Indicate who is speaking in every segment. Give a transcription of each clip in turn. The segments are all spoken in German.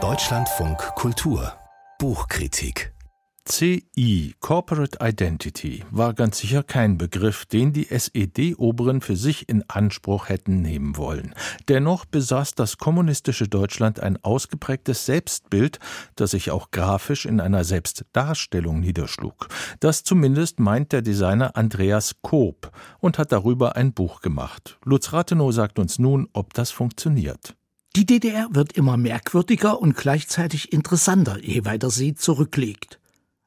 Speaker 1: Deutschlandfunk Kultur Buchkritik
Speaker 2: CI, Corporate Identity, war ganz sicher kein Begriff, den die SED-Oberen für sich in Anspruch hätten nehmen wollen. Dennoch besaß das kommunistische Deutschland ein ausgeprägtes Selbstbild, das sich auch grafisch in einer Selbstdarstellung niederschlug. Das zumindest meint der Designer Andreas Koop und hat darüber ein Buch gemacht. Lutz Rathenow sagt uns nun, ob das funktioniert.
Speaker 3: Die DDR wird immer merkwürdiger und gleichzeitig interessanter, je weiter sie zurückliegt.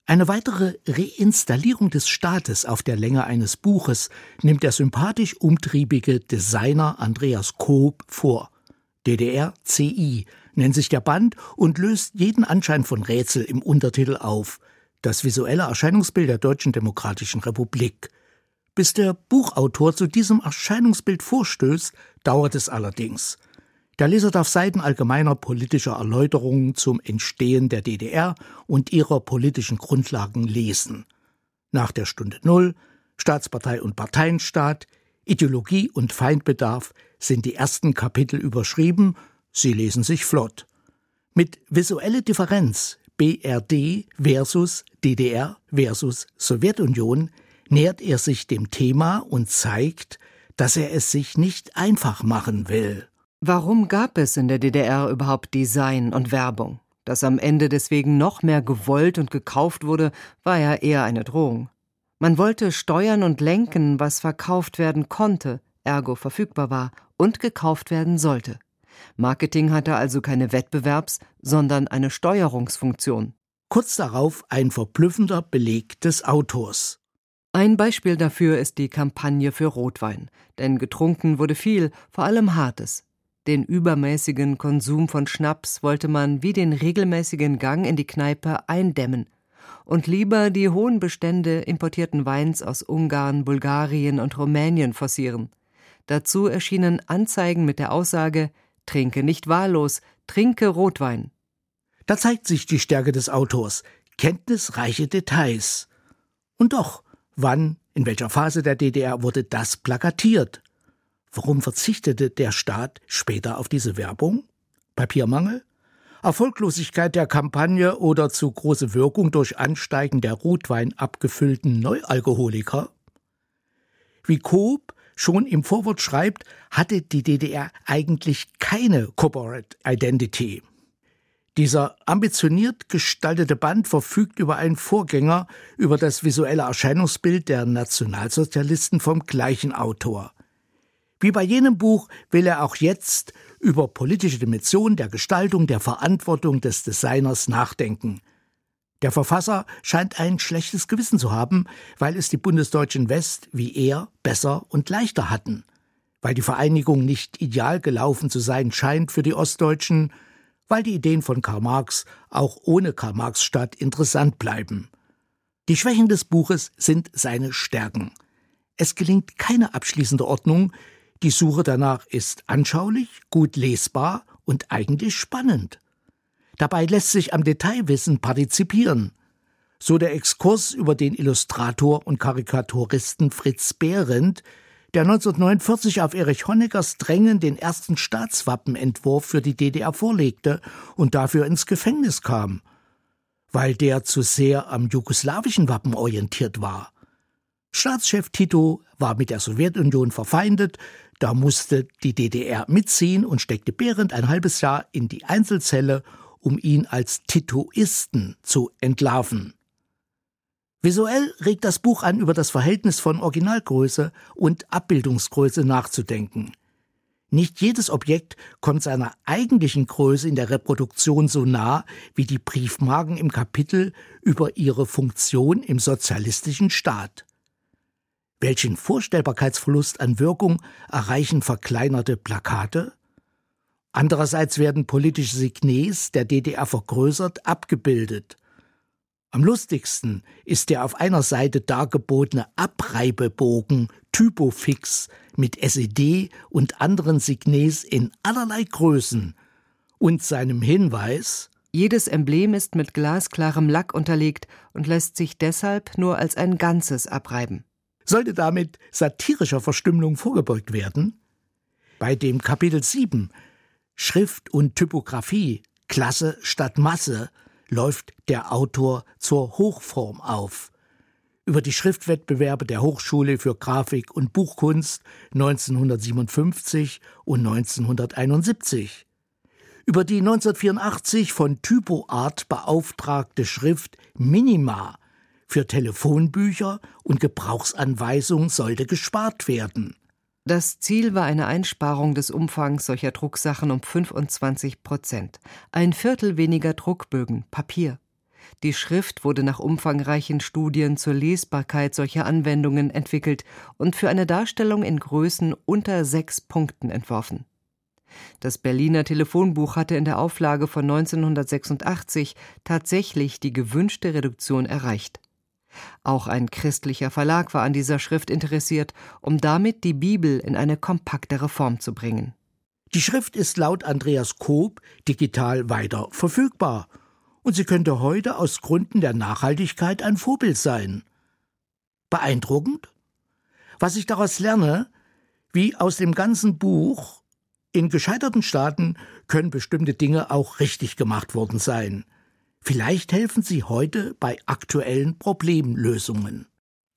Speaker 3: Eine weitere Reinstallierung des Staates auf der Länge eines Buches nimmt der sympathisch umtriebige Designer Andreas Koop vor. DDR CI nennt sich der Band und löst jeden Anschein von Rätsel im Untertitel auf. Das visuelle Erscheinungsbild der Deutschen Demokratischen Republik. Bis der Buchautor zu diesem Erscheinungsbild vorstößt, dauert es allerdings. Der Leser darf Seiten allgemeiner politischer Erläuterungen zum Entstehen der DDR und ihrer politischen Grundlagen lesen. Nach der Stunde Null, Staatspartei und Parteienstaat, Ideologie und Feindbedarf sind die ersten Kapitel überschrieben, sie lesen sich flott. Mit visuelle Differenz BRD versus DDR versus Sowjetunion nähert er sich dem Thema und zeigt, dass er es sich nicht einfach machen will.
Speaker 4: Warum gab es in der DDR überhaupt Design und Werbung? Dass am Ende deswegen noch mehr gewollt und gekauft wurde, war ja eher eine Drohung. Man wollte steuern und lenken, was verkauft werden konnte, ergo verfügbar war und gekauft werden sollte. Marketing hatte also keine Wettbewerbs-, sondern eine Steuerungsfunktion.
Speaker 3: Kurz darauf ein verblüffender Beleg des Autors.
Speaker 4: Ein Beispiel dafür ist die Kampagne für Rotwein, denn getrunken wurde viel, vor allem Hartes. Den übermäßigen Konsum von Schnaps wollte man wie den regelmäßigen Gang in die Kneipe eindämmen und lieber die hohen Bestände importierten Weins aus Ungarn, Bulgarien und Rumänien forcieren. Dazu erschienen Anzeigen mit der Aussage Trinke nicht wahllos, trinke Rotwein.
Speaker 3: Da zeigt sich die Stärke des Autors, kenntnisreiche Details. Und doch, wann, in welcher Phase der DDR wurde das plakatiert? Warum verzichtete der Staat später auf diese Werbung? Papiermangel? Erfolglosigkeit der Kampagne oder zu große Wirkung durch Ansteigen der Rotwein abgefüllten Neualkoholiker? Wie Coop schon im Vorwort schreibt, hatte die DDR eigentlich keine Corporate Identity. Dieser ambitioniert gestaltete Band verfügt über einen Vorgänger über das visuelle Erscheinungsbild der Nationalsozialisten vom gleichen Autor. Wie bei jenem Buch will er auch jetzt über politische Dimensionen der Gestaltung, der Verantwortung des Designers nachdenken. Der Verfasser scheint ein schlechtes Gewissen zu haben, weil es die Bundesdeutschen West wie er besser und leichter hatten, weil die Vereinigung nicht ideal gelaufen zu sein scheint für die Ostdeutschen, weil die Ideen von Karl Marx auch ohne Karl Marx Stadt interessant bleiben. Die Schwächen des Buches sind seine Stärken. Es gelingt keine abschließende Ordnung, die Suche danach ist anschaulich, gut lesbar und eigentlich spannend. Dabei lässt sich am Detailwissen partizipieren. So der Exkurs über den Illustrator und Karikaturisten Fritz Behrendt, der 1949 auf Erich Honeckers Drängen den ersten Staatswappenentwurf für die DDR vorlegte und dafür ins Gefängnis kam, weil der zu sehr am jugoslawischen Wappen orientiert war. Staatschef Tito war mit der Sowjetunion verfeindet, da musste die DDR mitziehen und steckte Behrendt ein halbes Jahr in die Einzelzelle, um ihn als Titoisten zu entlarven. Visuell regt das Buch an, über das Verhältnis von Originalgröße und Abbildungsgröße nachzudenken. Nicht jedes Objekt kommt seiner eigentlichen Größe in der Reproduktion so nah wie die Briefmarken im Kapitel über ihre Funktion im sozialistischen Staat. Welchen Vorstellbarkeitsverlust an Wirkung erreichen verkleinerte Plakate? Andererseits werden politische Signes der DDR vergrößert abgebildet. Am lustigsten ist der auf einer Seite dargebotene Abreibebogen Typofix mit SED und anderen Signes in allerlei Größen und seinem Hinweis
Speaker 4: Jedes Emblem ist mit glasklarem Lack unterlegt und lässt sich deshalb nur als ein Ganzes abreiben.
Speaker 3: Sollte damit satirischer Verstümmelung vorgebeugt werden? Bei dem Kapitel 7 Schrift und Typografie, Klasse statt Masse, läuft der Autor zur Hochform auf. Über die Schriftwettbewerbe der Hochschule für Grafik und Buchkunst 1957 und 1971. Über die 1984 von TypoArt beauftragte Schrift Minima für Telefonbücher und Gebrauchsanweisungen sollte gespart werden.
Speaker 4: Das Ziel war eine Einsparung des Umfangs solcher Drucksachen um 25 Prozent. Ein Viertel weniger Druckbögen, Papier. Die Schrift wurde nach umfangreichen Studien zur Lesbarkeit solcher Anwendungen entwickelt und für eine Darstellung in Größen unter sechs Punkten entworfen. Das Berliner Telefonbuch hatte in der Auflage von 1986 tatsächlich die gewünschte Reduktion erreicht. Auch ein christlicher Verlag war an dieser Schrift interessiert, um damit die Bibel in eine kompaktere Form zu bringen.
Speaker 3: Die Schrift ist laut Andreas Koop digital weiter verfügbar und sie könnte heute aus Gründen der Nachhaltigkeit ein Vorbild sein. Beeindruckend? Was ich daraus lerne, wie aus dem ganzen Buch, in gescheiterten Staaten können bestimmte Dinge auch richtig gemacht worden sein. Vielleicht helfen sie heute bei aktuellen Problemlösungen.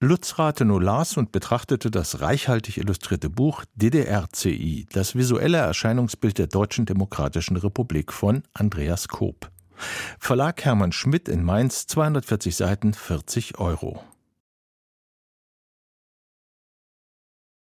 Speaker 2: Lutz Rathenow las und betrachtete das reichhaltig illustrierte Buch DDRCI, das visuelle Erscheinungsbild der Deutschen Demokratischen Republik von Andreas Koop. Verlag Hermann Schmidt in Mainz, 240 Seiten, 40 Euro.